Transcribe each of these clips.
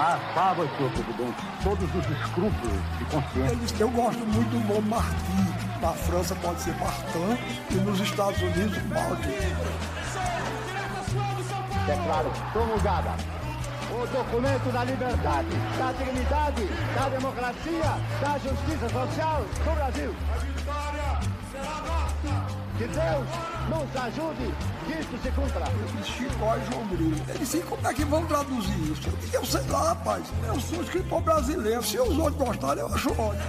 Barbas, senhor presidente, todos os escrúpulos de consciência. Eu gosto muito do nome Martim. Na França pode ser Martin e nos Estados Unidos Martin. Declaro promulgada o documento da liberdade, da dignidade, da democracia, da justiça social do Brasil. Que Deus nos ajude que isso se cumpra. Chicó e João Grilo. Ele disse, como é que vão traduzir isso? Eu disse, eu sei lá, rapaz. Eu sou escritor brasileiro. Se os outros gostarem, eu acho ótimo.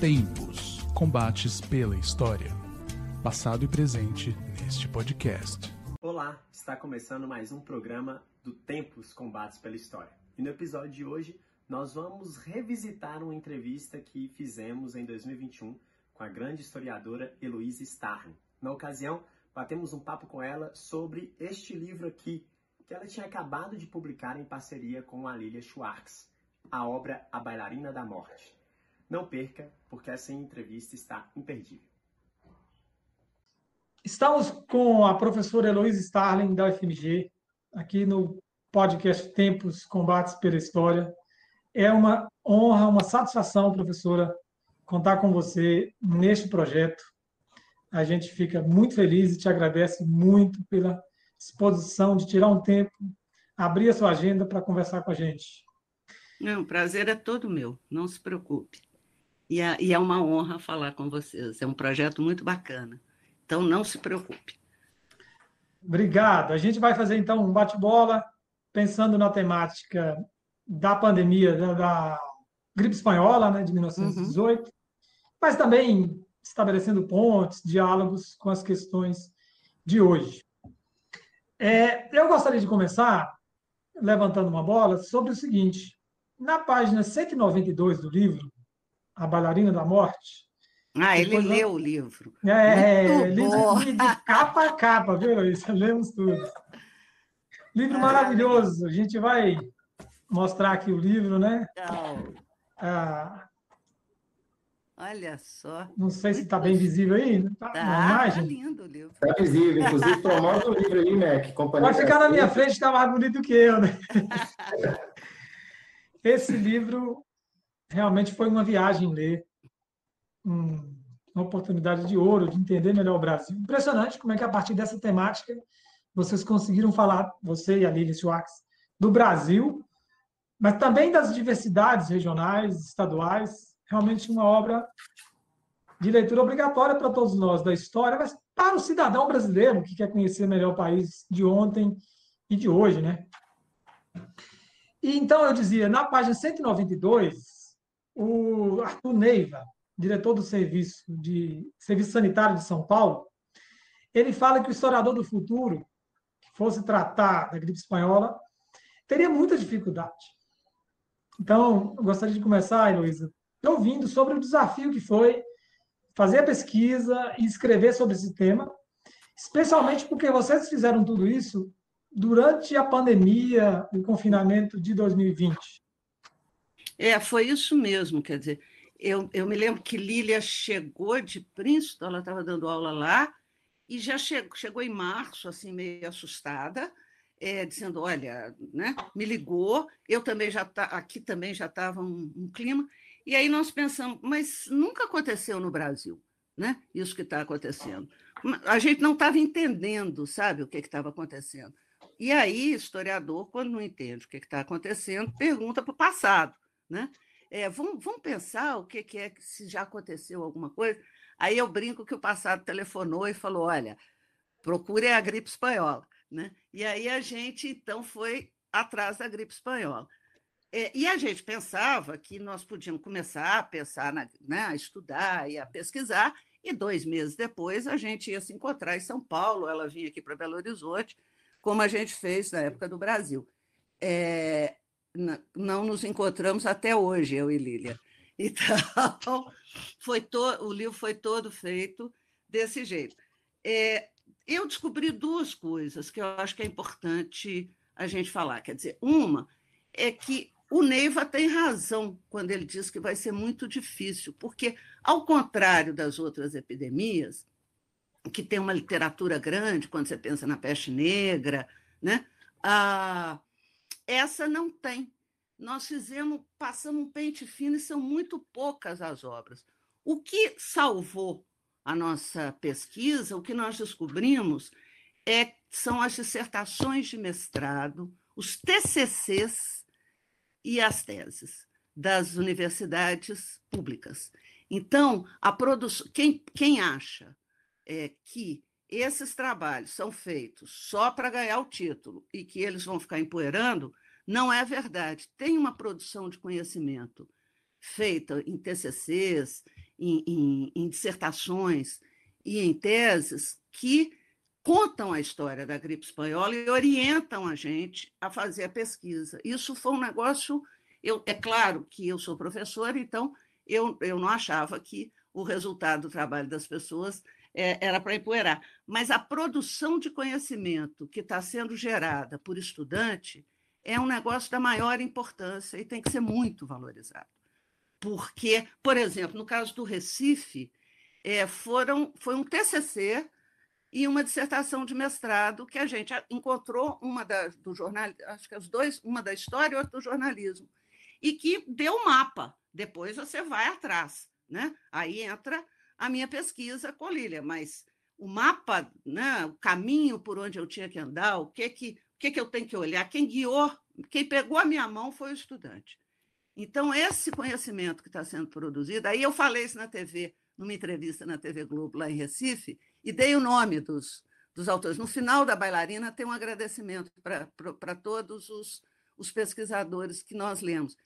Tempos. Combates pela história. Passado e presente neste podcast. Olá, está começando mais um programa do Tempos Combates pela História. E no episódio de hoje, nós vamos revisitar uma entrevista que fizemos em 2021 com a grande historiadora Heloísa Starling. Na ocasião, batemos um papo com ela sobre este livro aqui, que ela tinha acabado de publicar em parceria com a Lilia Schwartz, a obra A Bailarina da Morte. Não perca, porque essa entrevista está imperdível. Estamos com a professora Heloísa Starling, da UFMG, aqui no podcast Tempos Combates pela História. É uma honra, uma satisfação, professora, contar com você neste projeto. A gente fica muito feliz e te agradece muito pela disposição de tirar um tempo, abrir a sua agenda para conversar com a gente. Não, o prazer é todo meu, não se preocupe. E é, e é uma honra falar com vocês. É um projeto muito bacana. Então, não se preocupe. Obrigado. A gente vai fazer, então, um bate-bola, pensando na temática da pandemia, da, da gripe espanhola, né, de 1918, uhum. Mas também estabelecendo pontes, diálogos com as questões de hoje. É, eu gostaria de começar levantando uma bola sobre o seguinte: na página 192 do livro, A Bailarina da Morte. Ah, ele leu o livro. É, livro de capa a capa, viu, Luiz? Lemos tudo. Livro maravilhoso. A gente vai mostrar aqui o livro, né? Ah, Olha só. Não sei se está bem visível aí. Tá, tá, tá lindo o livro. Está visível. Inclusive, promove o livro aí, Mac. Companhia Pode ficar na minha frente, está mais bonito que eu, né? Esse livro realmente foi uma viagem ler. uma oportunidade de ouro de entender melhor o Brasil. Impressionante como é que, a partir dessa temática, vocês conseguiram falar, você e a Lili Schwartz, do Brasil, mas também das diversidades regionais, estaduais. Realmente uma obra de leitura obrigatória para todos nós da história, mas para o cidadão brasileiro que quer conhecer melhor o país de ontem e de hoje, né? E então eu dizia, na página 192, o Arthur Neiva, diretor do serviço de Serviço Sanitário de São Paulo, ele fala que o historiador do futuro fosse tratar da gripe espanhola, teria muita dificuldade. Então, eu gostaria de começar, Heloísa, ouvindo sobre o desafio que foi fazer a pesquisa e escrever sobre esse tema, especialmente porque vocês fizeram tudo isso durante a pandemia, o confinamento de 2020. É, foi isso mesmo, quer dizer, eu, eu me lembro que Lília chegou de Princeton, ela estava dando aula lá, e já chegou, chegou em março, assim, meio assustada, é, dizendo, olha, né, me ligou, eu também já tá, aqui também já estava um, um, clima, e aí nós pensamos, mas nunca aconteceu no Brasil, né? Isso que está acontecendo. A gente não estava entendendo, sabe, o que estava acontecendo. E aí, historiador, quando não entende o que está acontecendo, pergunta para o passado, né? É, vamos, vamos pensar o que, que é, se já aconteceu alguma coisa. Aí eu brinco que o passado telefonou e falou: olha, procure a gripe espanhola. Né? E aí a gente, então, foi atrás da gripe espanhola. É, e a gente pensava que nós podíamos começar a pensar, na, né, a estudar e a pesquisar, e dois meses depois a gente ia se encontrar em São Paulo, ela vinha aqui para Belo Horizonte, como a gente fez na época do Brasil. É, não nos encontramos até hoje, eu e Lília. Então, foi to, o livro foi todo feito desse jeito. É, eu descobri duas coisas que eu acho que é importante a gente falar. Quer dizer, uma é que o Neiva tem razão quando ele diz que vai ser muito difícil, porque, ao contrário das outras epidemias, que tem uma literatura grande, quando você pensa na peste negra, né? a essa não tem. Nós fizemos, passamos um pente fino e são muito poucas as obras. O que salvou a nossa pesquisa, o que nós descobrimos é, são as dissertações de mestrado, os TCCs e as teses das universidades públicas. Então, a produção, quem, quem acha é, que esses trabalhos são feitos só para ganhar o título e que eles vão ficar empoeirando, não é verdade. Tem uma produção de conhecimento feita em TCCs, em, em, em dissertações e em teses que contam a história da gripe espanhola e orientam a gente a fazer a pesquisa. Isso foi um negócio. Eu, é claro que eu sou professora, então eu, eu não achava que o resultado do trabalho das pessoas é, era para empoeirar. Mas a produção de conhecimento que está sendo gerada por estudante é um negócio da maior importância e tem que ser muito valorizado. Porque, por exemplo, no caso do Recife, é, foram, foi um TCC e uma dissertação de mestrado que a gente encontrou uma da, do jornal, acho que as dois, uma da história e outra do jornalismo, e que deu mapa. Depois você vai atrás, né? Aí entra a minha pesquisa com Lília, mas o mapa, né, o caminho por onde eu tinha que andar, o que que, o que que eu tenho que olhar, quem guiou, quem pegou a minha mão foi o estudante. Então, esse conhecimento que está sendo produzido, aí eu falei isso na TV, numa entrevista na TV Globo, lá em Recife, e dei o nome dos, dos autores. No final da bailarina, tem um agradecimento para todos os, os pesquisadores que nós lemos.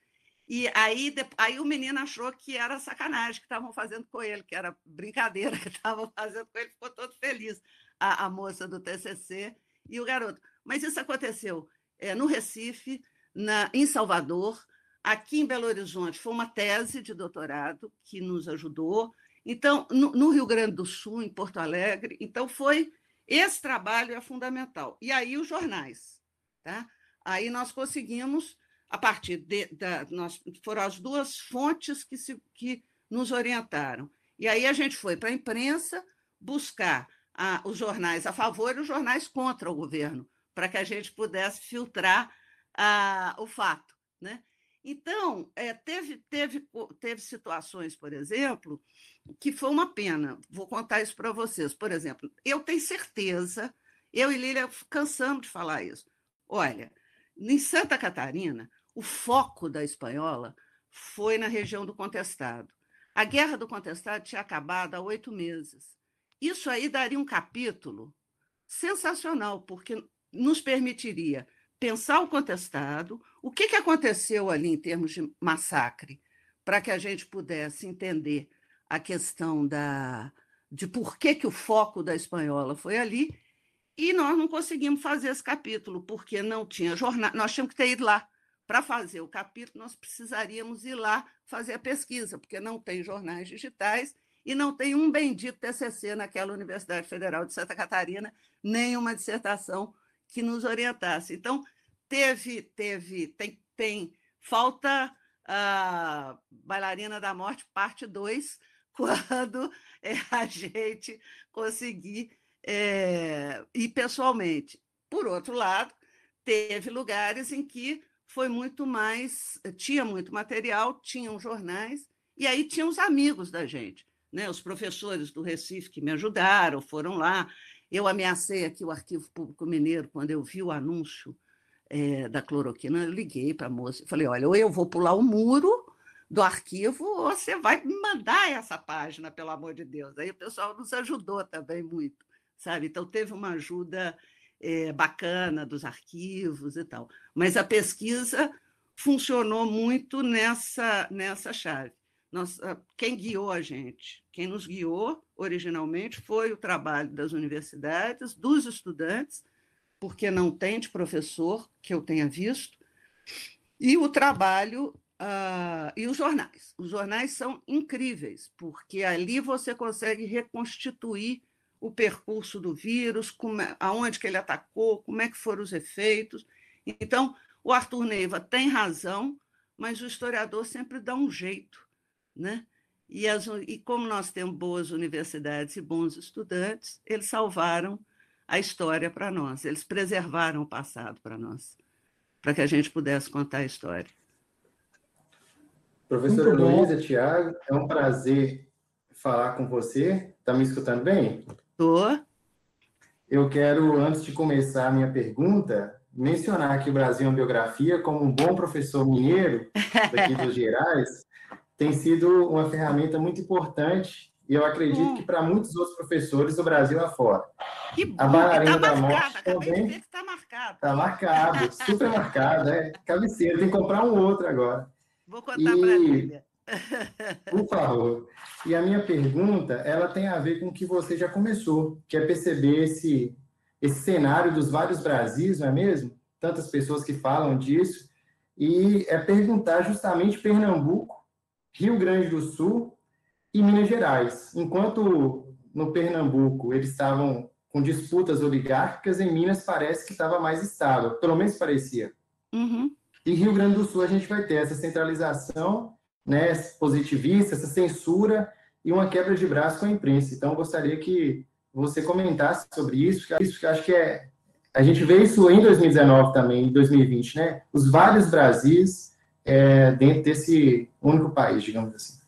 E aí, aí o menino achou que era sacanagem que estavam fazendo com ele, que era brincadeira que estavam fazendo com ele, ficou todo feliz, a, a, moça do TCC e o garoto. Mas isso aconteceu é, no Recife, na, em Salvador, aqui em Belo Horizonte, foi uma tese de doutorado que nos ajudou. Então, no, no Rio Grande do Sul, em Porto Alegre, então foi esse trabalho é fundamental. E aí os jornais, tá? Aí nós conseguimos a partir de, da. Nós, foram as duas fontes que, se, que nos orientaram. E aí a gente foi para a imprensa buscar a, os jornais a favor e os jornais contra o governo, para que a gente pudesse filtrar a, o fato. Né? Então, é, teve, teve, teve situações, por exemplo, que foi uma pena. Vou contar isso para vocês. Por exemplo, eu tenho certeza, eu e Lília cansamos de falar isso. Olha, em Santa Catarina, o foco da espanhola foi na região do Contestado. A Guerra do Contestado tinha acabado há oito meses. Isso aí daria um capítulo sensacional, porque nos permitiria pensar o contestado, o que, que aconteceu ali em termos de massacre, para que a gente pudesse entender a questão da, de por que, que o foco da espanhola foi ali, e nós não conseguimos fazer esse capítulo, porque não tinha jornal, nós tínhamos que ter ido lá. Para fazer o capítulo, nós precisaríamos ir lá fazer a pesquisa, porque não tem jornais digitais e não tem um bendito TCC naquela Universidade Federal de Santa Catarina, nem uma dissertação que nos orientasse. Então, teve, teve, tem, tem falta a Bailarina da Morte, parte 2, quando é, a gente conseguir é, ir pessoalmente. Por outro lado, teve lugares em que foi muito mais, tinha muito material, tinham jornais, e aí tinha os amigos da gente, né? os professores do Recife que me ajudaram, foram lá. Eu ameacei aqui o Arquivo Público Mineiro quando eu vi o anúncio é, da cloroquina, eu liguei para a moça e falei: olha, ou eu vou pular o muro do arquivo, ou você vai me mandar essa página, pelo amor de Deus. Aí o pessoal nos ajudou também muito, sabe? Então teve uma ajuda é, bacana dos arquivos e tal. Mas a pesquisa funcionou muito nessa, nessa chave. Nós, quem guiou a gente, quem nos guiou originalmente foi o trabalho das universidades, dos estudantes, porque não tem de professor que eu tenha visto, e o trabalho uh, e os jornais. Os jornais são incríveis, porque ali você consegue reconstituir o percurso do vírus, como, é, aonde que ele atacou, como é que foram os efeitos. Então, o Arthur Neiva tem razão, mas o historiador sempre dá um jeito, né? E, as, e como nós temos boas universidades e bons estudantes, eles salvaram a história para nós, eles preservaram o passado para nós. para que a gente pudesse contar a história. Professora Luísa, Tiago, é um prazer falar com você. Está me escutando bem? Estou. Eu quero, antes de começar a minha pergunta, mencionar que o Brasil é uma biografia, como um bom professor mineiro daqui dos Gerais, tem sido uma ferramenta muito importante e eu acredito hum. que para muitos outros professores o Brasil afora. Que bom, a bailarina tá da morte também está marcado. Está marcado, super marcado, é cabeceira, tem que comprar um outro agora. Vou contar e... para. Por favor. E a minha pergunta, ela tem a ver com o que você já começou, que é perceber esse, esse cenário dos vários Brasis, não é mesmo? Tantas pessoas que falam disso. E é perguntar justamente Pernambuco, Rio Grande do Sul e Minas Gerais. Enquanto no Pernambuco eles estavam com disputas oligárquicas, em Minas parece que estava mais estável, pelo menos parecia. Uhum. E Rio Grande do Sul a gente vai ter essa centralização né, positivista, essa censura e uma quebra de braço com a imprensa. Então, gostaria que você comentasse sobre isso, porque acho que é. A gente vê isso em 2019 também, em 2020, né? Os vários Brasis é, dentro desse único país, digamos assim.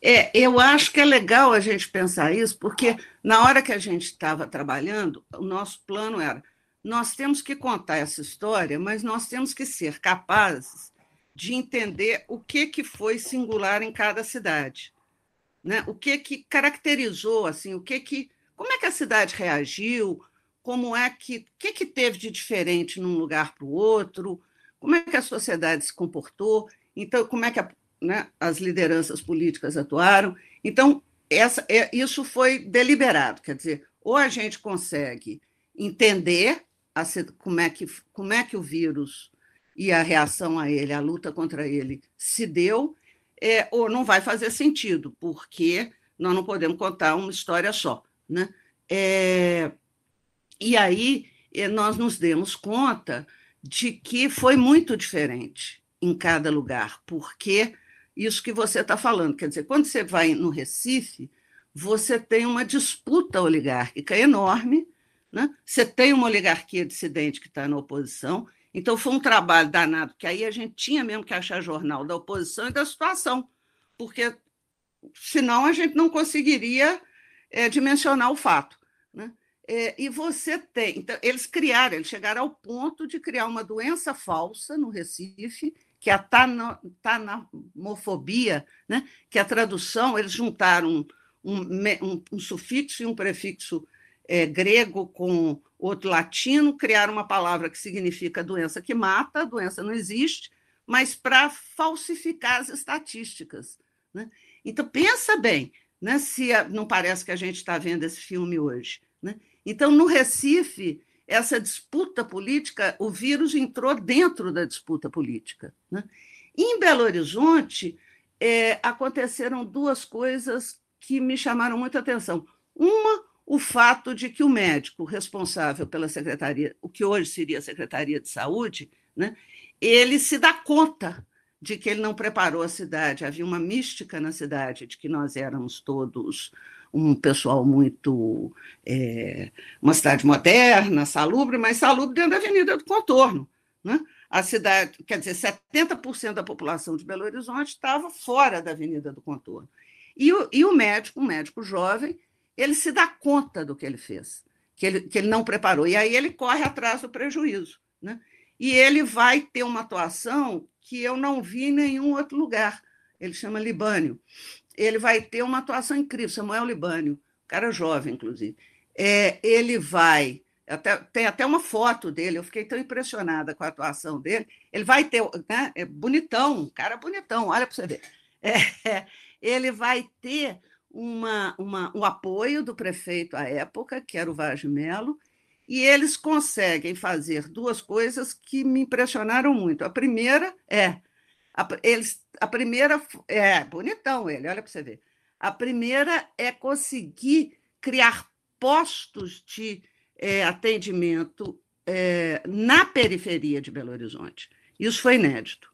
É, eu acho que é legal a gente pensar isso, porque na hora que a gente estava trabalhando, o nosso plano era: nós temos que contar essa história, mas nós temos que ser capazes de entender o que, que foi singular em cada cidade, né? O que que caracterizou assim, o que que, como é que a cidade reagiu, como é que, o que que teve de diferente num lugar para o outro, como é que a sociedade se comportou, então como é que a, né, as lideranças políticas atuaram. Então essa, é, isso foi deliberado, quer dizer, ou a gente consegue entender a, como, é que, como é que o vírus e a reação a ele, a luta contra ele, se deu, é, ou não vai fazer sentido, porque nós não podemos contar uma história só. Né? É, e aí é, nós nos demos conta de que foi muito diferente em cada lugar, porque isso que você está falando, quer dizer, quando você vai no Recife, você tem uma disputa oligárquica enorme, né? você tem uma oligarquia dissidente que está na oposição, então, foi um trabalho danado, que aí a gente tinha mesmo que achar jornal da oposição e da situação, porque senão a gente não conseguiria é, dimensionar o fato. Né? É, e você tem. Então, eles criaram, eles chegaram ao ponto de criar uma doença falsa no Recife, que é a tanamofobia, né? que a tradução, eles juntaram um, um, um sufixo e um prefixo é, grego com outro latino, criaram uma palavra que significa doença que mata, doença não existe, mas para falsificar as estatísticas. Né? Então, pensa bem, né, se a, não parece que a gente está vendo esse filme hoje. Né? Então, no Recife, essa disputa política, o vírus entrou dentro da disputa política. Né? Em Belo Horizonte, é, aconteceram duas coisas que me chamaram muita atenção. Uma, o fato de que o médico responsável pela secretaria, o que hoje seria a Secretaria de Saúde, né, ele se dá conta de que ele não preparou a cidade. Havia uma mística na cidade de que nós éramos todos um pessoal muito. É, uma cidade moderna, salubre, mas salubre dentro da Avenida do Contorno. Né? A cidade, quer dizer, 70% da população de Belo Horizonte estava fora da Avenida do Contorno. E o, e o médico, um médico jovem, ele se dá conta do que ele fez, que ele, que ele não preparou. E aí ele corre atrás do prejuízo. Né? E ele vai ter uma atuação que eu não vi em nenhum outro lugar. Ele chama Libânio. Ele vai ter uma atuação incrível, Samuel Libânio, cara jovem, inclusive. É, ele vai. Até, tem até uma foto dele, eu fiquei tão impressionada com a atuação dele. Ele vai ter. Né, é bonitão, cara bonitão, olha para você ver. É, ele vai ter uma, uma, um apoio do prefeito à época, que era o Vaz Melo, e eles conseguem fazer duas coisas que me impressionaram muito. A primeira é a, eles, a primeira é bonitão ele, olha para você ver. A primeira é conseguir criar postos de é, atendimento é, na periferia de Belo Horizonte. Isso foi inédito.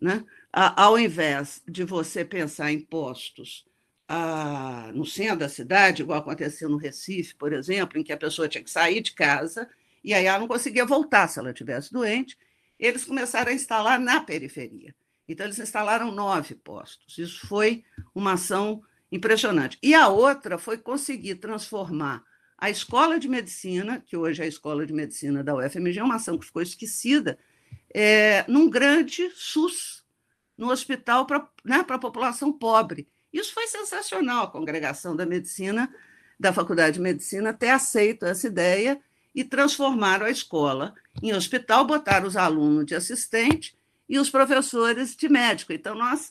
Né? Ao invés de você pensar em postos ah, no centro da cidade, igual aconteceu no Recife, por exemplo, em que a pessoa tinha que sair de casa e aí ela não conseguia voltar se ela tivesse doente. eles começaram a instalar na periferia. Então, eles instalaram nove postos. Isso foi uma ação impressionante. E a outra foi conseguir transformar a escola de medicina, que hoje é a escola de medicina da UFMG, é uma ação que ficou esquecida, é, num grande SUS, no hospital para né, a população pobre. Isso foi sensacional, a congregação da medicina, da Faculdade de Medicina, ter aceito essa ideia e transformaram a escola em hospital, botaram os alunos de assistente e os professores de médico. Então, nós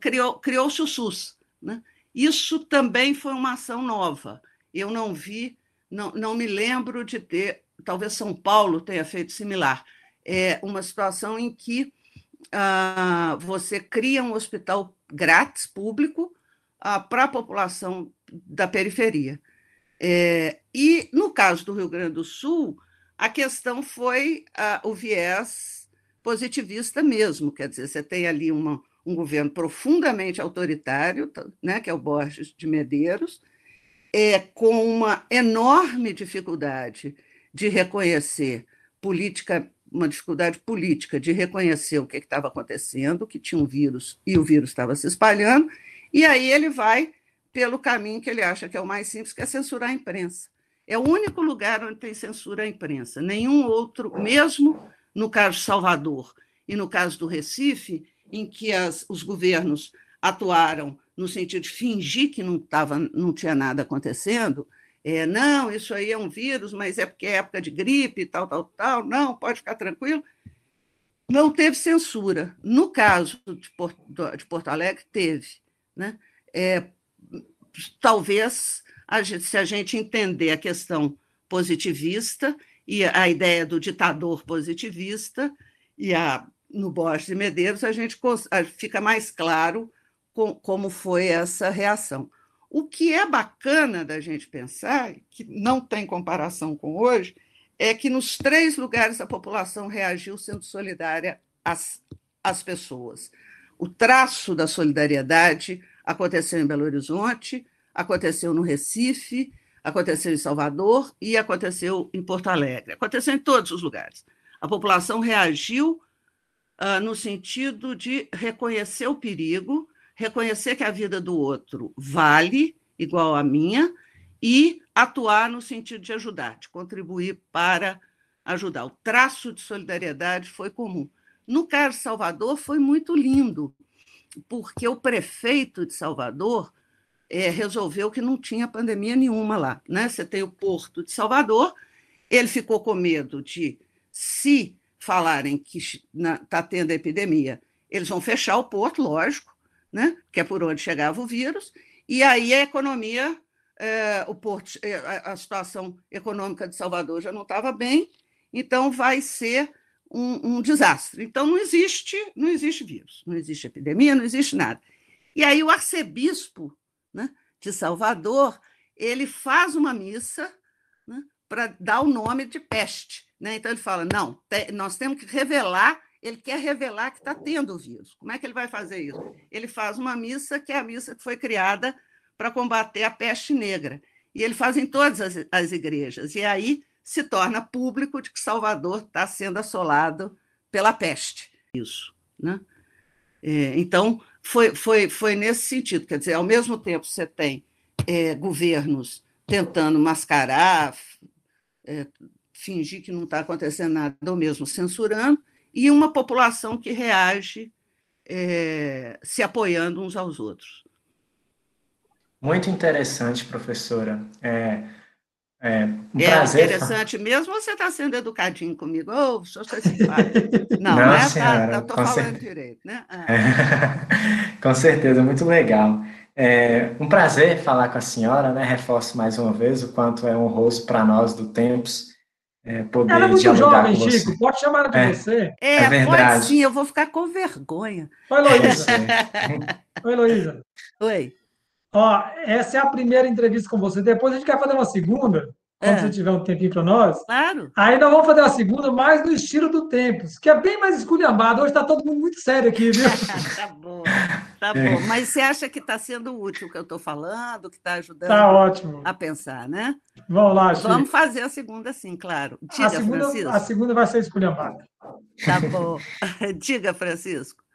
criou, criou-se o SUS. Né? Isso também foi uma ação nova. Eu não vi, não, não me lembro de ter, talvez São Paulo tenha feito similar. É uma situação em que ah, você cria um hospital grátis, público, para a população da periferia. É, e, no caso do Rio Grande do Sul, a questão foi o viés positivista mesmo, quer dizer, você tem ali uma, um governo profundamente autoritário, né, que é o Borges de Medeiros, é, com uma enorme dificuldade de reconhecer política, uma dificuldade política de reconhecer o que estava acontecendo, que tinha um vírus e o vírus estava se espalhando, e aí ele vai pelo caminho que ele acha que é o mais simples, que é censurar a imprensa. É o único lugar onde tem censura à imprensa. Nenhum outro, mesmo no caso Salvador e no caso do Recife, em que as, os governos atuaram no sentido de fingir que não, tava, não tinha nada acontecendo, é, não, isso aí é um vírus, mas é porque é época de gripe, tal, tal, tal, não, pode ficar tranquilo. Não teve censura. No caso de Porto, de Porto Alegre, teve. Né? É, talvez, a gente, se a gente entender a questão positivista e a ideia do ditador positivista, e a, no Borges e Medeiros, a gente fica mais claro com, como foi essa reação. O que é bacana da gente pensar, que não tem comparação com hoje, é que nos três lugares a população reagiu sendo solidária às, às pessoas. O traço da solidariedade aconteceu em Belo Horizonte, aconteceu no Recife, aconteceu em Salvador e aconteceu em Porto Alegre. Aconteceu em todos os lugares. A população reagiu uh, no sentido de reconhecer o perigo, reconhecer que a vida do outro vale igual à minha e atuar no sentido de ajudar, de contribuir para ajudar. O traço de solidariedade foi comum. No caso de Salvador, foi muito lindo, porque o prefeito de Salvador é, resolveu que não tinha pandemia nenhuma lá. Né? Você tem o Porto de Salvador, ele ficou com medo de, se falarem que está tendo epidemia, eles vão fechar o porto, lógico, né? que é por onde chegava o vírus, e aí a economia, é, o porto, é, a situação econômica de Salvador já não estava bem, então vai ser um, um, desastre. Então não existe, não existe vírus, não existe epidemia, não existe nada. E aí o arcebispo né, de Salvador ele faz uma missa né, para dar o nome de peste. Né? Então ele fala: não, te, nós temos que revelar ele quer revelar que está tendo o vírus. Como é que ele vai fazer isso? Ele faz uma missa que é a missa que foi criada para combater a peste negra. E ele faz em todas as, as igrejas. E aí se torna público de que Salvador está sendo assolado pela peste. Isso. Né? É, então, foi, foi, foi nesse sentido. Quer dizer, ao mesmo tempo, você tem é, governos tentando mascarar, é, fingir que não está acontecendo nada, ou mesmo censurando, e uma população que reage é, se apoiando uns aos outros. Muito interessante, professora. É, é um é prazer. interessante mesmo ou você está sendo educadinho comigo? Oh, sou simpático. Não, Não né? Senhora, tá, falando certeza. direito, né? É. com certeza, muito legal. É um prazer falar com a senhora, né? Reforço mais uma vez o quanto é honroso para nós do Tempos é, poder Ela é muito jovem, Chico. Pode chamar de é, você. É, é verdade. pode sim, eu vou ficar com vergonha. Oi, Luísa. Oi, Luísa. Oi. Ó, essa é a primeira entrevista com você. Depois a gente quer fazer uma segunda, quando é. você tiver um tempinho para nós. Claro. Aí nós vamos fazer uma segunda mais no estilo do Tempos, que é bem mais esculhambado. Hoje está todo mundo muito sério aqui, viu? tá bom. Tá bom, mas você acha que está sendo útil o que eu estou falando, que está ajudando tá ótimo. a pensar, né? Vamos lá, Chico. Vamos fazer a segunda, sim, claro. Diga, a segunda, Francisco. A segunda vai ser esculhambada. Tá bom. Diga, Francisco.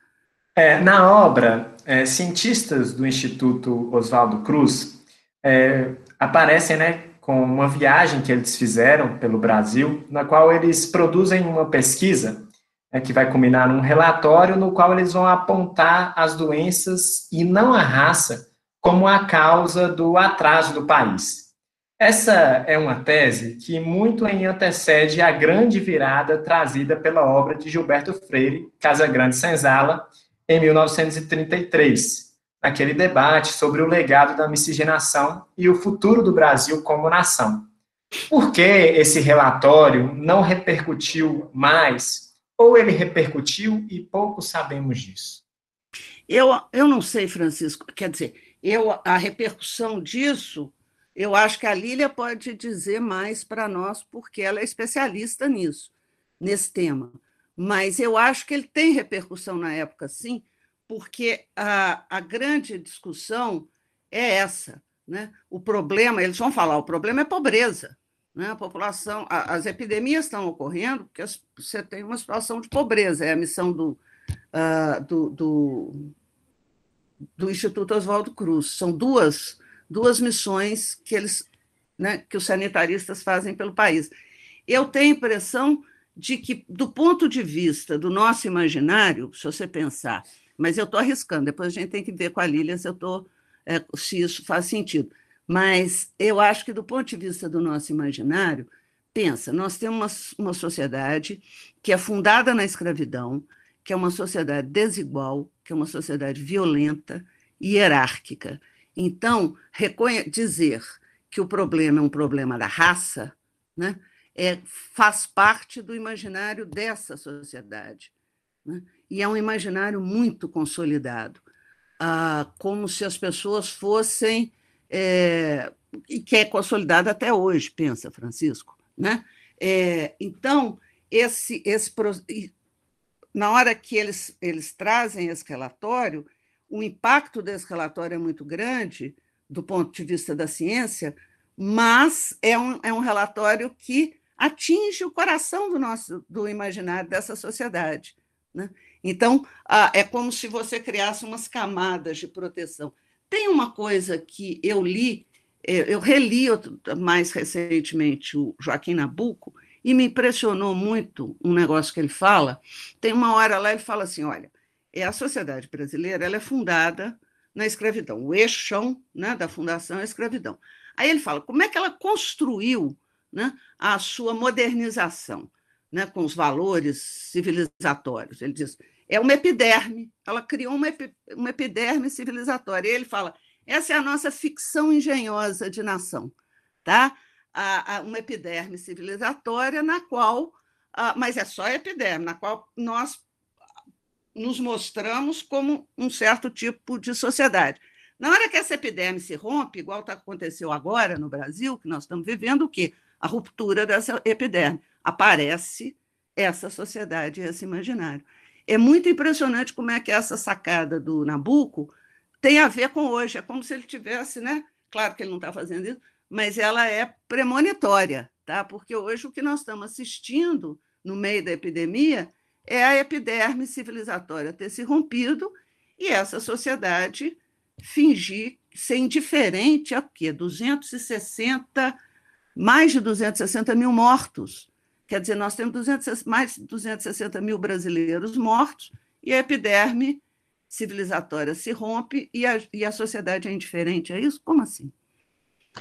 É, na obra, é, cientistas do Instituto Oswaldo Cruz é, aparecem né, com uma viagem que eles fizeram pelo Brasil, na qual eles produzem uma pesquisa né, que vai culminar num relatório no qual eles vão apontar as doenças e não a raça como a causa do atraso do país. Essa é uma tese que muito em antecede a grande virada trazida pela obra de Gilberto Freire, Casa Grande Senzala, em 1933, naquele debate sobre o legado da miscigenação e o futuro do Brasil como nação. Por que esse relatório não repercutiu mais, ou ele repercutiu e pouco sabemos disso? Eu, eu não sei, Francisco, quer dizer, eu, a repercussão disso, eu acho que a Lília pode dizer mais para nós, porque ela é especialista nisso, nesse tema. Mas eu acho que ele tem repercussão na época, sim, porque a, a grande discussão é essa. Né? O problema, eles vão falar, o problema é pobreza. Né? A população, a, as epidemias estão ocorrendo porque você tem uma situação de pobreza, é a missão do, uh, do, do, do, Instituto Oswaldo Cruz. São duas, duas missões que eles, né, que os sanitaristas fazem pelo país. Eu tenho a impressão de que, do ponto de vista do nosso imaginário, se você pensar, mas eu estou arriscando, depois a gente tem que ver com a Lília se, eu tô, é, se isso faz sentido. Mas eu acho que, do ponto de vista do nosso imaginário, pensa, nós temos uma, uma sociedade que é fundada na escravidão, que é uma sociedade desigual, que é uma sociedade violenta e hierárquica. Então, dizer que o problema é um problema da raça, né? É, faz parte do imaginário dessa sociedade. Né? E é um imaginário muito consolidado, ah, como se as pessoas fossem. É, e que é consolidado até hoje, pensa Francisco. Né? É, então, esse, esse, na hora que eles, eles trazem esse relatório, o impacto desse relatório é muito grande, do ponto de vista da ciência, mas é um, é um relatório que atinge o coração do nosso do imaginário dessa sociedade. Né? Então, é como se você criasse umas camadas de proteção. Tem uma coisa que eu li, é, eu reli mais recentemente o Joaquim Nabuco, e me impressionou muito um negócio que ele fala. Tem uma hora lá, ele fala assim: olha, é a sociedade brasileira ela é fundada na escravidão. O eixo chão né, da fundação é a escravidão. Aí ele fala: como é que ela construiu né, a sua modernização, né, com os valores civilizatórios. Ele diz, é uma epiderme, ela criou uma, epi, uma epiderme civilizatória. E ele fala, essa é a nossa ficção engenhosa de nação, tá? A, a, uma epiderme civilizatória na qual, a, mas é só epiderme, na qual nós nos mostramos como um certo tipo de sociedade. Na hora que essa epiderme se rompe, igual está aconteceu agora no Brasil, que nós estamos vivendo o quê? A ruptura dessa epiderme. Aparece essa sociedade, esse imaginário. É muito impressionante como é que essa sacada do Nabucco tem a ver com hoje. É como se ele tivesse, né? Claro que ele não está fazendo isso, mas ela é premonitória, tá? Porque hoje o que nós estamos assistindo no meio da epidemia é a epiderme civilizatória ter se rompido e essa sociedade fingir ser indiferente a quê? 260 mais de 260 mil mortos. Quer dizer, nós temos 200, mais de 260 mil brasileiros mortos e a epiderme civilizatória se rompe e a, e a sociedade é indiferente. É isso? Como assim?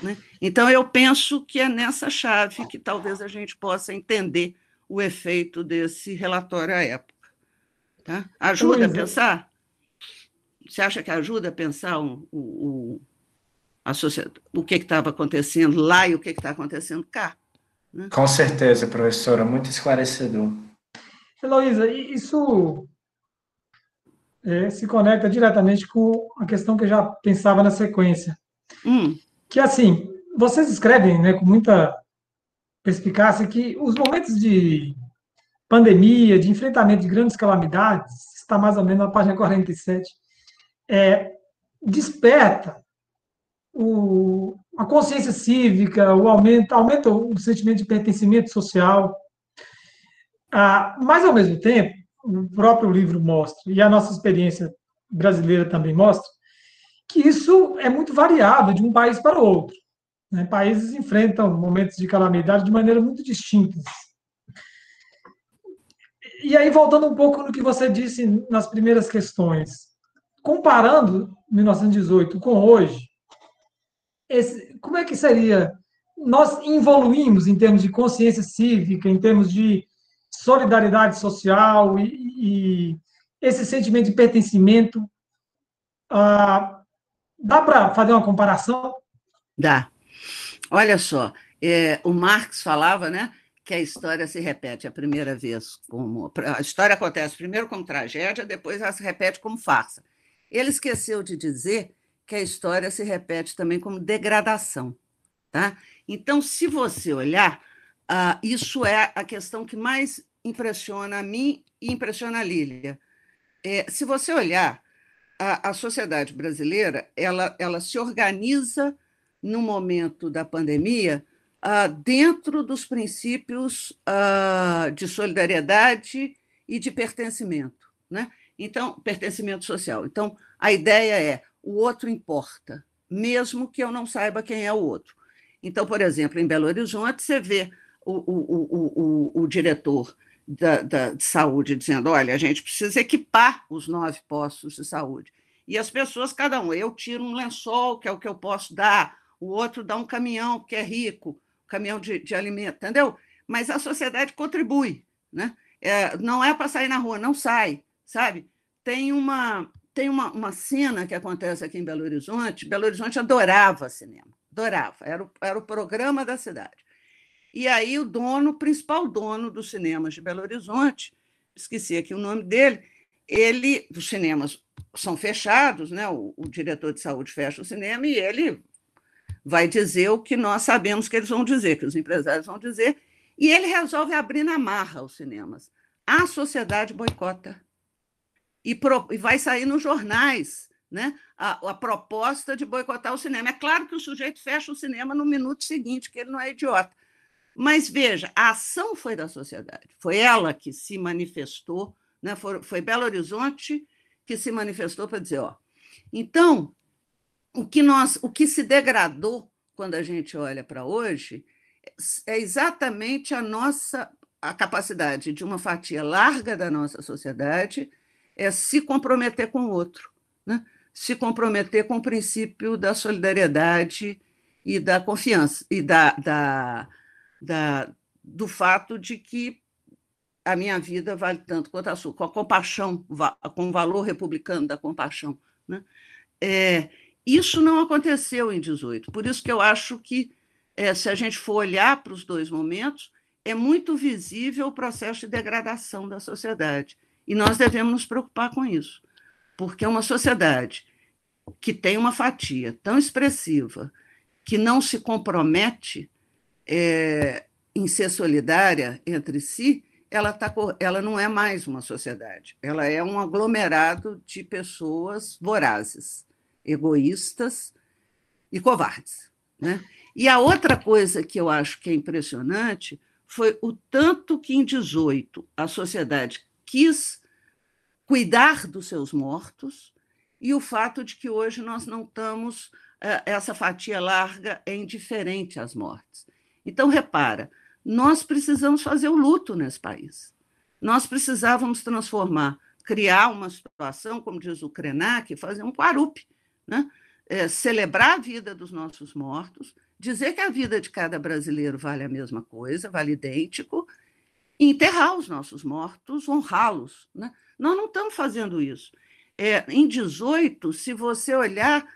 Né? Então, eu penso que é nessa chave que talvez a gente possa entender o efeito desse relatório à época. Tá? Ajuda a pensar? Você acha que ajuda a pensar o, a sociedade, o que estava acontecendo lá e o que está acontecendo cá. Né? Com certeza, professora, muito esclarecedor. Heloísa, isso é, se conecta diretamente com a questão que eu já pensava na sequência. Hum. Que, assim, vocês escrevem né, com muita perspicácia que os momentos de pandemia, de enfrentamento de grandes calamidades, está mais ou menos na página 47, é, desperta o, a consciência cívica, o aumento, aumenta o sentimento de pertencimento social. Ah, mas, ao mesmo tempo, o próprio livro mostra, e a nossa experiência brasileira também mostra, que isso é muito variável de um país para outro. Né? Países enfrentam momentos de calamidade de maneira muito distintas. E aí, voltando um pouco no que você disse nas primeiras questões, comparando 1918 com hoje, esse, como é que seria? Nós evoluímos em termos de consciência cívica, em termos de solidariedade social e, e esse sentimento de pertencimento. Ah, dá para fazer uma comparação? Dá. Olha só, é, o Marx falava, né, que a história se repete a primeira vez como a história acontece primeiro como tragédia, depois ela se repete como farsa. Ele esqueceu de dizer que a história se repete também como degradação. Tá? Então, se você olhar, uh, isso é a questão que mais impressiona a mim e impressiona a Lília. É, se você olhar, a, a sociedade brasileira ela, ela se organiza no momento da pandemia uh, dentro dos princípios uh, de solidariedade e de pertencimento. Né? Então, pertencimento social. Então, a ideia é o outro importa, mesmo que eu não saiba quem é o outro. Então, por exemplo, em Belo Horizonte, você vê o, o, o, o, diretor da, da, de saúde dizendo: olha, a gente precisa equipar os nove postos de saúde. E as pessoas, cada um, eu tiro um lençol, que é o que eu posso dar, o outro dá um caminhão, que é rico, caminhão de, de alimento, entendeu? Mas a sociedade contribui, né? É, não é para sair na rua, não sai, sabe? Tem uma, tem uma, uma cena que acontece aqui em Belo Horizonte. Belo Horizonte adorava cinema, adorava, era o, era o programa da cidade. E aí o dono, o principal dono dos cinemas de Belo Horizonte, esqueci aqui o nome dele, ele, os cinemas são fechados, né? O, o, diretor de saúde fecha o cinema e ele vai dizer o que nós sabemos que eles vão dizer, que os empresários vão dizer, e ele resolve abrir na marra os cinemas. A sociedade boicota e, pro, e vai sair nos jornais né, a, a, proposta de boicotar o cinema. É claro que o sujeito fecha o cinema no minuto seguinte, que ele não é idiota. Mas veja, a ação foi da sociedade, foi ela que se manifestou, né, foi, foi Belo Horizonte que se manifestou para dizer: ó, então, o que, nós, o que se degradou quando a gente olha para hoje é exatamente a nossa a capacidade de uma fatia larga da nossa sociedade é se comprometer com o outro, né? se comprometer com o princípio da solidariedade e da confiança, e da, da, da, do fato de que a minha vida vale tanto quanto a sua, com a compaixão, com o valor republicano da compaixão. Né? É, isso não aconteceu em 18, por isso que eu acho que, é, se a gente for olhar para os dois momentos, é muito visível o processo de degradação da sociedade. E nós devemos nos preocupar com isso, porque uma sociedade que tem uma fatia tão expressiva que não se compromete é, em ser solidária entre si, ela, tá, ela não é mais uma sociedade, ela é um aglomerado de pessoas vorazes, egoístas e covardes. Né? E a outra coisa que eu acho que é impressionante foi o tanto que em 18 a sociedade quis cuidar dos seus mortos e o fato de que hoje nós não estamos, eh, essa fatia larga é indiferente às mortes. Então, repara, nós precisamos fazer o luto nesse país. Nós precisávamos transformar, criar uma situação, como diz o Krenak, fazer um quarup, né? É, celebrar a vida dos nossos mortos, dizer que a vida de cada brasileiro vale a mesma coisa, vale idêntico, enterrar os nossos mortos, honrá-los. Né? Nós não estamos fazendo isso. É, em 18, se você olhar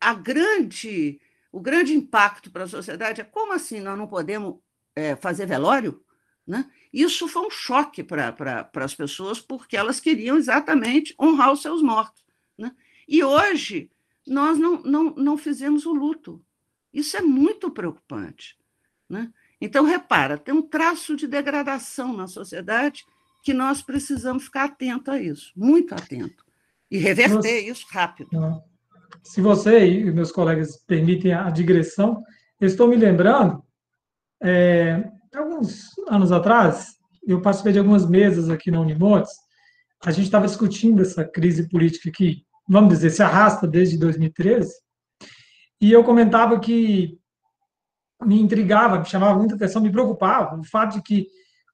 a grande, o grande impacto para a sociedade é como assim nós não podemos é, fazer velório? Né? Isso foi um choque para as pessoas, porque elas queriam exatamente honrar os seus mortos. Né? E hoje nós não, não, não fizemos o luto. Isso é muito preocupante. Né? Então, repara, tem um traço de degradação na sociedade que nós precisamos ficar atento a isso, muito atento. E reverter isso rápido. Se você e meus colegas permitem a digressão, eu estou me lembrando, é, alguns anos atrás, eu participei de algumas mesas aqui na Unimontes, a gente estava discutindo essa crise política que, vamos dizer, se arrasta desde 2013, e eu comentava que me intrigava, me chamava muita atenção, me preocupava o fato de que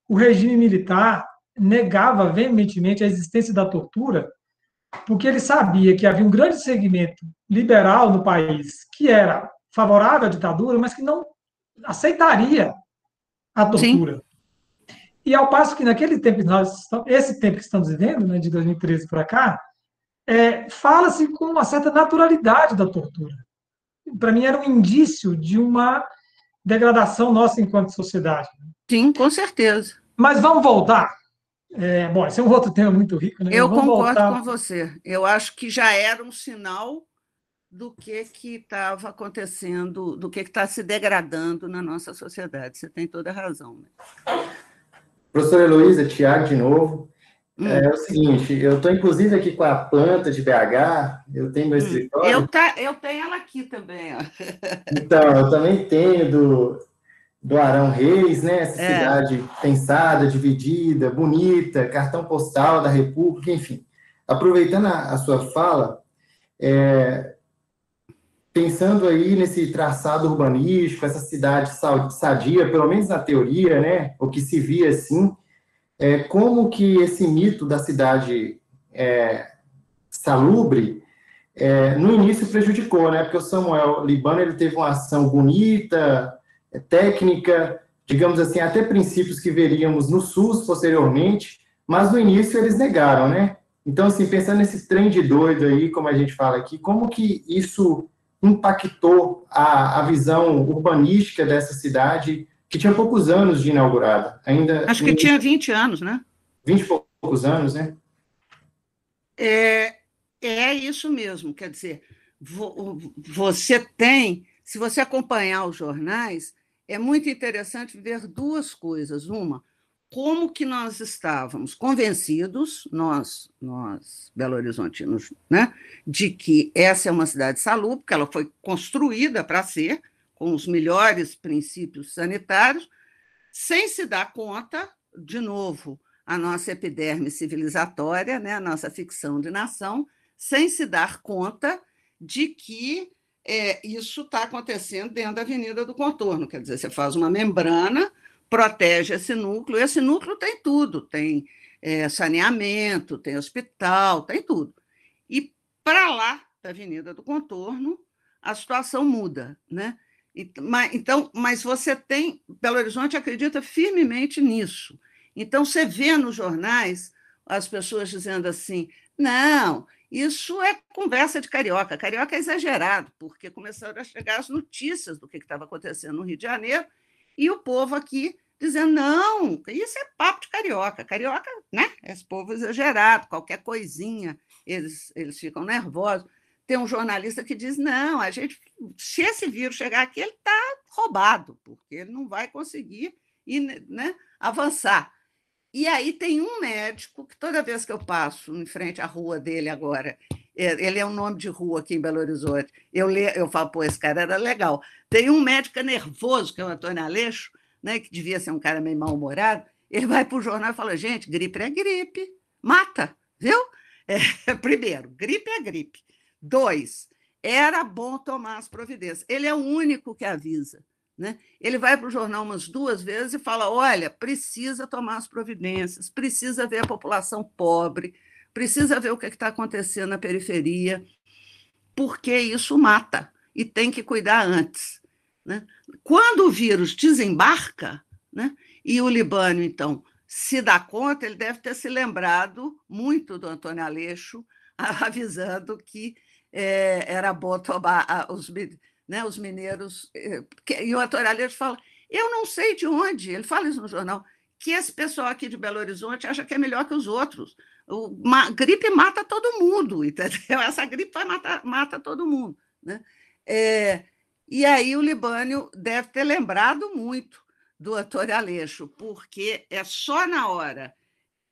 o regime militar negava veementemente a existência da tortura, porque ele sabia que havia um grande segmento liberal no país que era favorável à ditadura, mas que não aceitaria a tortura. Sim. E ao passo que naquele tempo, nós, esse tempo que estamos vivendo, né, de 2013 para cá, é, fala-se com uma certa naturalidade da tortura. Para mim era um indício de uma degradação nossa enquanto sociedade. Sim, com certeza. Mas vamos voltar. É, bom, esse é um outro tema muito rico. Né? Eu concordo voltar... com você. Eu acho que já era um sinal do que estava acontecendo, do que está se degradando na nossa sociedade. Você tem toda a razão. Né? Professora Heloísa, Tiago de novo. Hum. É, o seguinte, eu estou inclusive aqui com a planta de BH, eu tenho meu hum. escritório. Eu, tá, eu tenho ela aqui também. Ó. Então, eu também tenho do, do Arão Reis, né? Essa é. cidade pensada, dividida, bonita, cartão postal da República, enfim. Aproveitando a, a sua fala, é, pensando aí nesse traçado urbanístico, essa cidade sadia, pelo menos na teoria, né, o que se via assim, é, como que esse mito da cidade é, salubre, é, no início prejudicou, né, porque o Samuel Libano, ele teve uma ação bonita, é, técnica, digamos assim, até princípios que veríamos no SUS posteriormente, mas no início eles negaram, né, então, assim, pensando nesse trem de doido aí, como a gente fala aqui, como que isso impactou a, a visão urbanística dessa cidade, que tinha poucos anos de inaugurada. Ainda Acho que tinha 20 anos, né? 20 e poucos anos, né? É, é isso mesmo, quer dizer, você tem, se você acompanhar os jornais, é muito interessante ver duas coisas. Uma, como que nós estávamos convencidos, nós, nós Belo Horizontinos, né, de que essa é uma cidade salubre, que ela foi construída para ser, com os melhores princípios sanitários, sem se dar conta, de novo, a nossa epiderme civilizatória, né, a nossa ficção de nação, sem se dar conta de que é, isso está acontecendo dentro da Avenida do Contorno. Quer dizer, você faz uma membrana protege esse núcleo. Esse núcleo tem tudo: tem é, saneamento, tem hospital, tem tudo. E para lá da Avenida do Contorno, a situação muda, né? Então, mas você tem, Belo Horizonte acredita firmemente nisso. Então, você vê nos jornais as pessoas dizendo assim: não, isso é conversa de carioca. Carioca é exagerado, porque começaram a chegar as notícias do que estava acontecendo no Rio de Janeiro e o povo aqui dizendo, não, isso é papo de carioca. Carioca, né? Esse povo exagerado, qualquer coisinha, eles, eles ficam nervosos. Tem um jornalista que diz, não, a gente, se esse vírus chegar aqui, ele está roubado, porque ele não vai conseguir ir, né, avançar. E aí tem um médico que toda vez que eu passo em frente à rua dele agora, é, ele é um nome de rua aqui em Belo Horizonte, eu, le, eu falo, pô, esse cara era legal. Tem um médico nervoso, que é o Antônio Aleixo, né, que devia ser um cara meio mal-humorado, ele vai para o jornal e fala: gente, gripe é gripe, mata, viu? É, primeiro, gripe é gripe. Dois, era bom tomar as providências. Ele é o único que avisa. Né? Ele vai para o jornal umas duas vezes e fala: olha, precisa tomar as providências, precisa ver a população pobre, precisa ver o que é está acontecendo na periferia, porque isso mata e tem que cuidar antes. Né? Quando o vírus desembarca, né, e o Libânio, então, se dá conta, ele deve ter se lembrado muito do Antônio Aleixo, avisando que é, era bom tomar os, né, os mineiros. É, e o Antônio Aleixo fala: eu não sei de onde, ele fala isso no jornal, que esse pessoal aqui de Belo Horizonte acha que é melhor que os outros. O, gripe mata todo mundo, entendeu? Essa gripe vai matar, mata todo mundo. Né? É, e aí o Libânio deve ter lembrado muito do Antônio Aleixo, porque é só na hora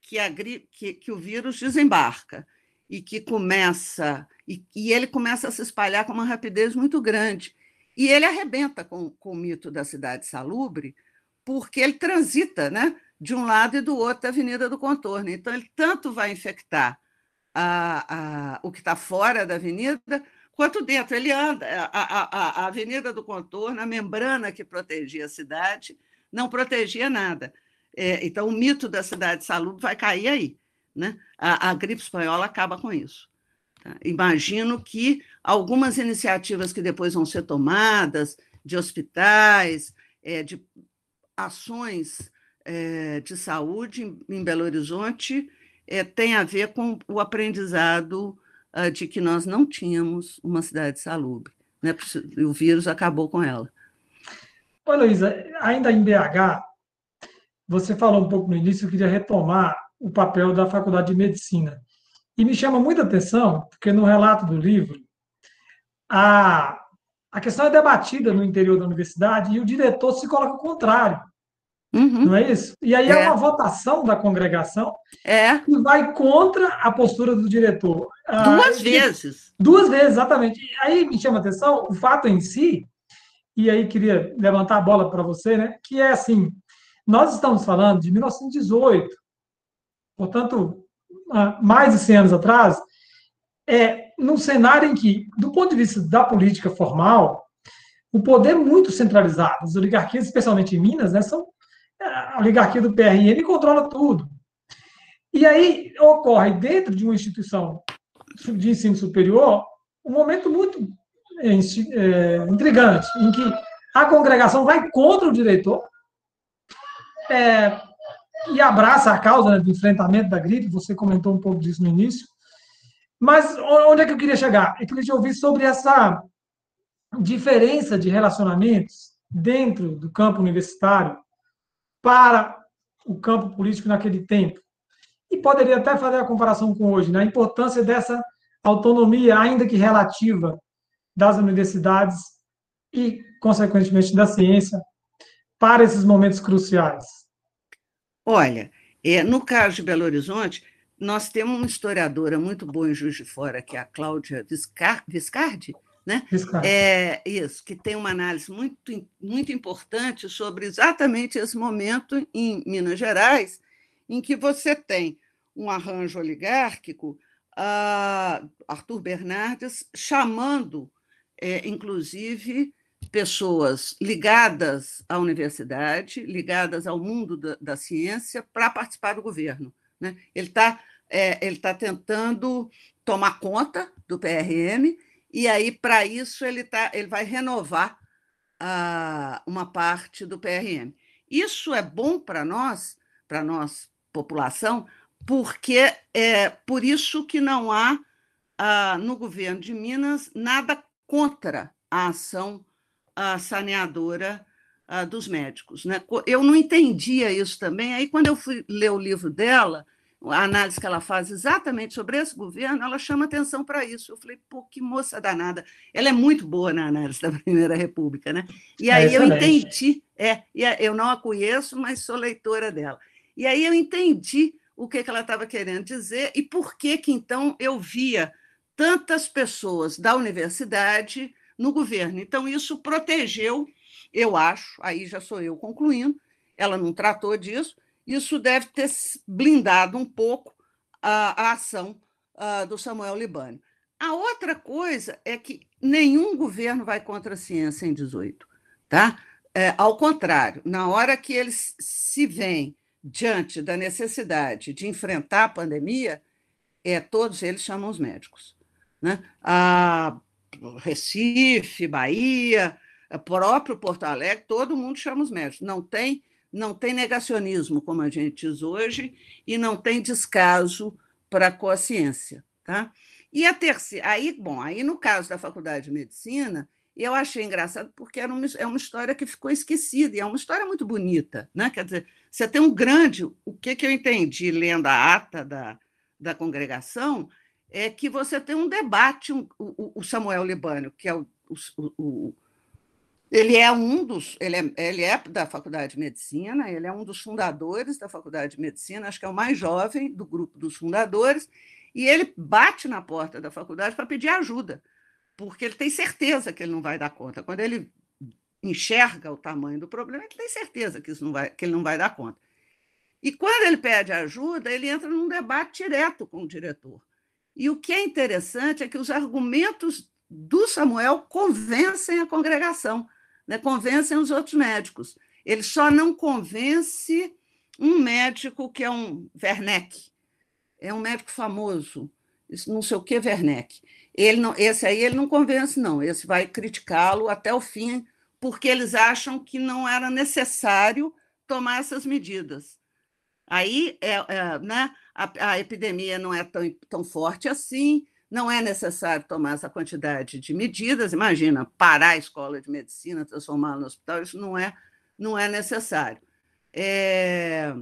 que, a, que, que o vírus desembarca e que começa e, e, ele começa a se espalhar com uma rapidez muito grande. E ele arrebenta com, com o mito da cidade salubre, porque ele transita né, de um lado e do outro da Avenida do Contorno. Então, ele tanto vai infectar a, a, o que está fora da avenida, quanto dentro. Ele anda, a, a, a Avenida do Contorno, a membrana que protegia a cidade, não protegia nada. É, então, o mito da cidade salubre vai cair aí. Né? A, a gripe espanhola acaba com isso. Tá? Imagino que algumas iniciativas que depois vão ser tomadas, de hospitais, é, de ações é, de saúde em, Belo Horizonte, é, tem a ver com o aprendizado uh, de que nós não tínhamos uma cidade salubre. Né? O vírus acabou com ela. Oi, Luísa, ainda em BH, você falou um pouco no início, eu queria retomar o papel da Faculdade de Medicina. E me chama muita atenção, porque no relato do livro, a, a questão é debatida no interior da universidade e o diretor se coloca contrário. Uhum. Não é isso? E aí é. é. uma votação da congregação é. que vai contra a postura do diretor. Ah, duas ah, vezes. Duas vezes, exatamente. E aí me chama atenção o fato em si, e aí queria levantar a bola para você, né? Que é assim: nós estamos falando de 1918, portanto, mais de 100 anos atrás, é num cenário em que, do ponto de vista da política formal, o poder muito centralizado, as oligarquias, especialmente em Minas, né, são a oligarquia do PRN controla tudo. E aí ocorre, dentro de uma instituição de ensino superior, um momento muito é, é, intrigante, em que a congregação vai contra o diretor é, e abraça a causa né, do enfrentamento da gripe, você comentou um pouco disso no início. Mas onde é que eu queria chegar? Eu queria te ouvir sobre essa diferença de relacionamentos dentro do campo universitário para o campo político naquele tempo. E poderia até fazer a comparação com hoje, né? a importância dessa autonomia, ainda que relativa, das universidades e, consequentemente, da ciência para esses momentos cruciais. Olha, é, no caso de Belo Horizonte, nós temos uma historiadora muito boa em Juiz de Fora, que é a Cláudia Viscardi, né? É, isso, que tem uma análise muito, muito importante sobre exatamente esse momento em Minas Gerais, em que você tem um arranjo oligárquico, uh, Arthur Bernardes chamando, é, inclusive, pessoas ligadas à universidade, ligadas ao mundo da, da ciência, para participar do governo. Né? Ele está é, ele tá tentando tomar conta do PRM e aí, para isso, ele, tá, ele vai renovar uh, uma parte do PRM. Isso é bom para nós, para nós, população, porque é por isso que não há no governo de Minas nada contra a ação uh, saneadora uh, dos médicos. Né? Eu não entendia isso também. Aí, quando eu fui ler o livro dela, a análise que ela faz exatamente sobre esse governo, ela chama atenção para isso. Eu falei, pô, que moça danada. Ela é muito boa na análise da Primeira República, né? E aí é eu entendi, é, eu não a conheço, mas sou leitora dela. E aí eu entendi o que, que ela estava querendo dizer e por que que então eu via tantas pessoas da universidade no governo. Então isso protegeu, eu acho, aí já sou eu concluindo, ela não tratou disso, isso deve ter blindado um pouco a, a ação a, do Samuel Libânio. A outra coisa é que nenhum governo vai contra a ciência em 18, tá? É, ao contrário, na hora que eles se veem diante da necessidade de enfrentar a pandemia, é, todos eles chamam os médicos. Né? A Recife, Bahia, próprio Porto Alegre, todo mundo chama os médicos. Não tem não tem negacionismo, como a gente diz hoje, e não tem descaso para a ciência. Tá? E a terceira, aí, bom, aí no caso da Faculdade de Medicina, eu achei engraçado porque era uma, é uma história que ficou esquecida, e é uma história muito bonita. Né? Quer dizer, você tem um grande. O que, que eu entendi lendo a ata da, da congregação é que você tem um debate, um, o, o, Samuel Libânio, que é o, o, ele é um dos, ele é, ele é da Faculdade de Medicina, ele é um dos fundadores da Faculdade de Medicina, acho que é o mais jovem do grupo dos fundadores, E ele bate na porta da faculdade para pedir ajuda, porque ele tem certeza que ele não vai dar conta. Quando ele enxerga o tamanho do problema, ele tem certeza que, isso não vai, que ele não vai dar conta. E quando ele pede ajuda, ele entra num debate direto com o diretor. E o que é interessante é que os argumentos do Samuel convencem a congregação, né? convencem os outros médicos. Ele só não convence um médico que é um Werneck, é um médico famoso, não sei o que Werneck. Ele não, esse aí ele não convence, não. Esse vai criticá-lo até o fim, porque eles acham que não era necessário tomar essas medidas. Aí é, é né, a, a, epidemia não é tão, tão forte assim, não é necessário tomar essa quantidade de medidas. Imagina, parar a escola de medicina, transformá-la no hospital, isso não é, não é necessário. É,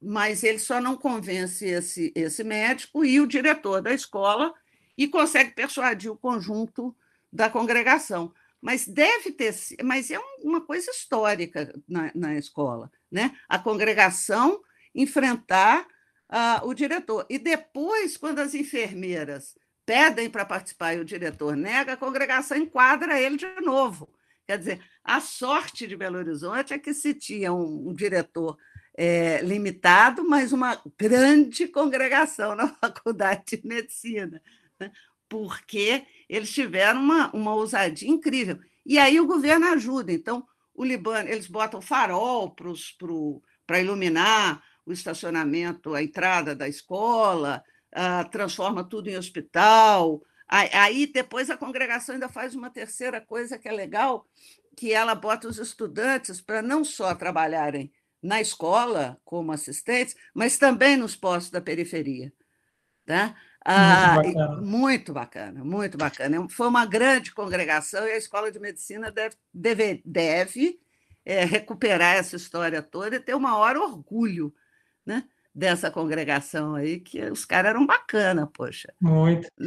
mas ele só não convence esse, esse médico e o diretor da escola e consegue persuadir o conjunto da congregação. Mas deve ter, mas é uma coisa histórica na, na escola, né? A congregação enfrentar uh, o diretor. E depois, quando as enfermeiras pedem para participar e o diretor nega, a congregação enquadra ele de novo. Quer dizer, a sorte de Belo Horizonte é que se tinha um, um diretor é, limitado, mas uma grande congregação na Faculdade de Medicina, né? porque eles tiveram uma, uma ousadia incrível. E aí o governo ajuda. Então, o Libano, eles botam farol para iluminar o estacionamento, a entrada da escola, uh, transforma tudo em hospital. Aí, depois, a congregação ainda faz uma terceira coisa que é legal, que ela bota os estudantes para não só trabalharem na escola como assistentes, mas também nos postos da periferia. Tá? Ah, muito, bacana. muito bacana, muito bacana. Foi uma grande congregação e a Escola de Medicina deve, deve, deve é, recuperar essa história toda e ter o maior orgulho né, dessa congregação aí, que os caras eram bacana, poxa. Muito. Né?